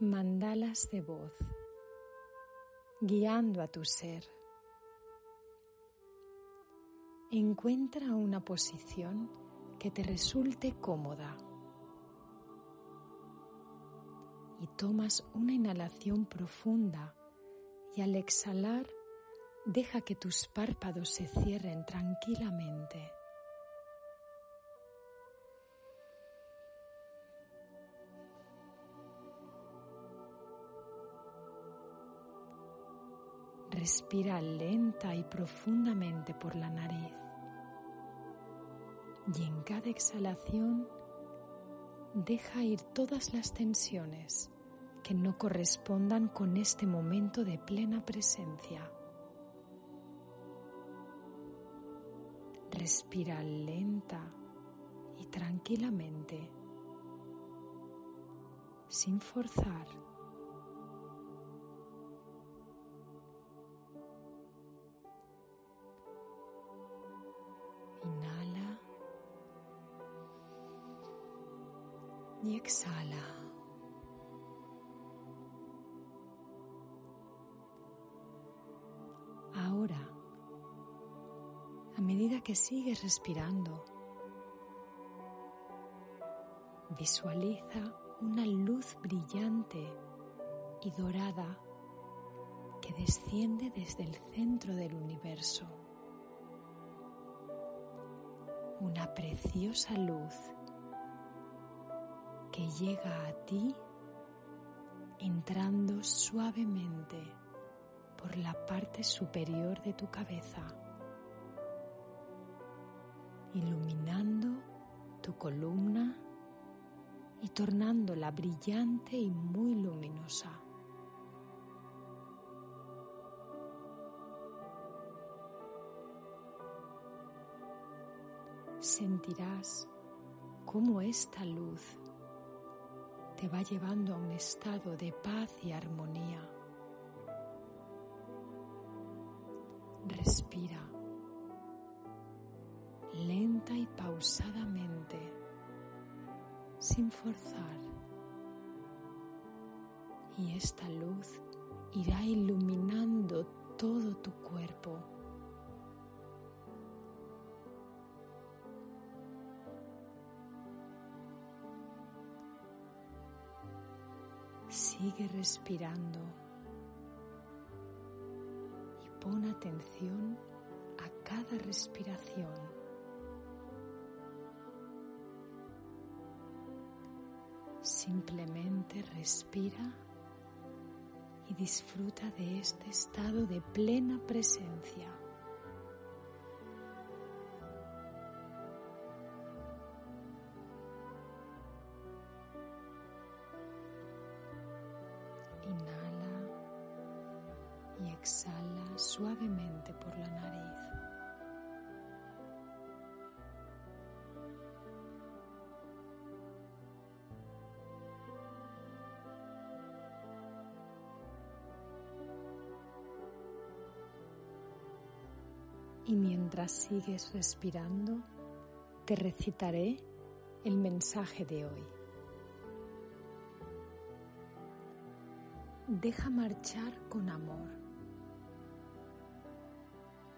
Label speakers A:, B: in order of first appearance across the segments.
A: Mandalas de voz, guiando a tu ser. Encuentra una posición que te resulte cómoda y tomas una inhalación profunda y al exhalar deja que tus párpados se cierren tranquilamente. Respira lenta y profundamente por la nariz. Y en cada exhalación deja ir todas las tensiones que no correspondan con este momento de plena presencia. Respira lenta y tranquilamente, sin forzar. Inhala y exhala. Ahora, a medida que sigues respirando, visualiza una luz brillante y dorada que desciende desde el centro del universo. Una preciosa luz que llega a ti entrando suavemente por la parte superior de tu cabeza, iluminando tu columna y tornándola brillante y muy luminosa. Sentirás cómo esta luz te va llevando a un estado de paz y armonía. Respira lenta y pausadamente, sin forzar. Y esta luz irá iluminando todo tu cuerpo. Sigue respirando y pon atención a cada respiración. Simplemente respira y disfruta de este estado de plena presencia. Exhala suavemente por la nariz. Y mientras sigues respirando, te recitaré el mensaje de hoy. Deja marchar con amor.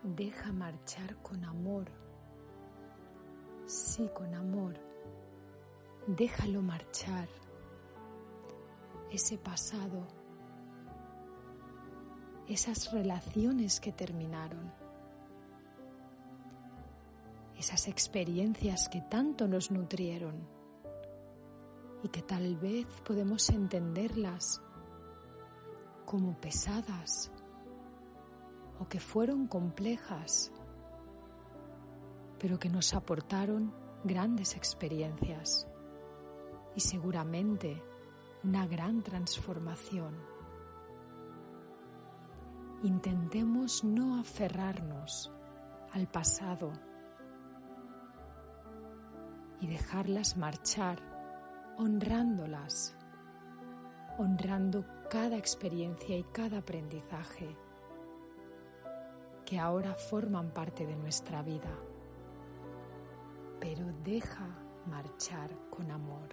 A: Deja marchar con amor. Sí, con amor. Déjalo marchar. Ese pasado. Esas relaciones que terminaron. Esas experiencias que tanto nos nutrieron y que tal vez podemos entenderlas como pesadas o que fueron complejas, pero que nos aportaron grandes experiencias y seguramente una gran transformación. Intentemos no aferrarnos al pasado y dejarlas marchar honrándolas, honrando cada experiencia y cada aprendizaje que ahora forman parte de nuestra vida. Pero deja marchar con amor.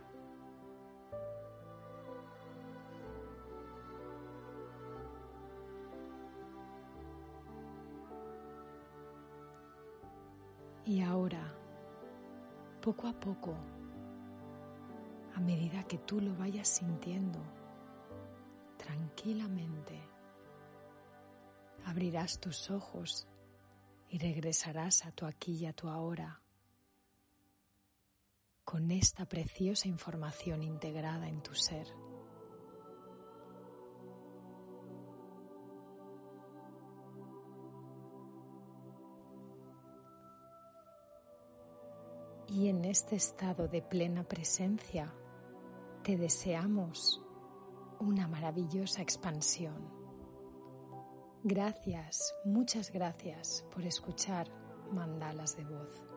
A: Y ahora, poco a poco, a medida que tú lo vayas sintiendo, tranquilamente, abrirás tus ojos y regresarás a tu aquí y a tu ahora con esta preciosa información integrada en tu ser. Y en este estado de plena presencia te deseamos una maravillosa expansión. Gracias, muchas gracias por escuchar mandalas de voz.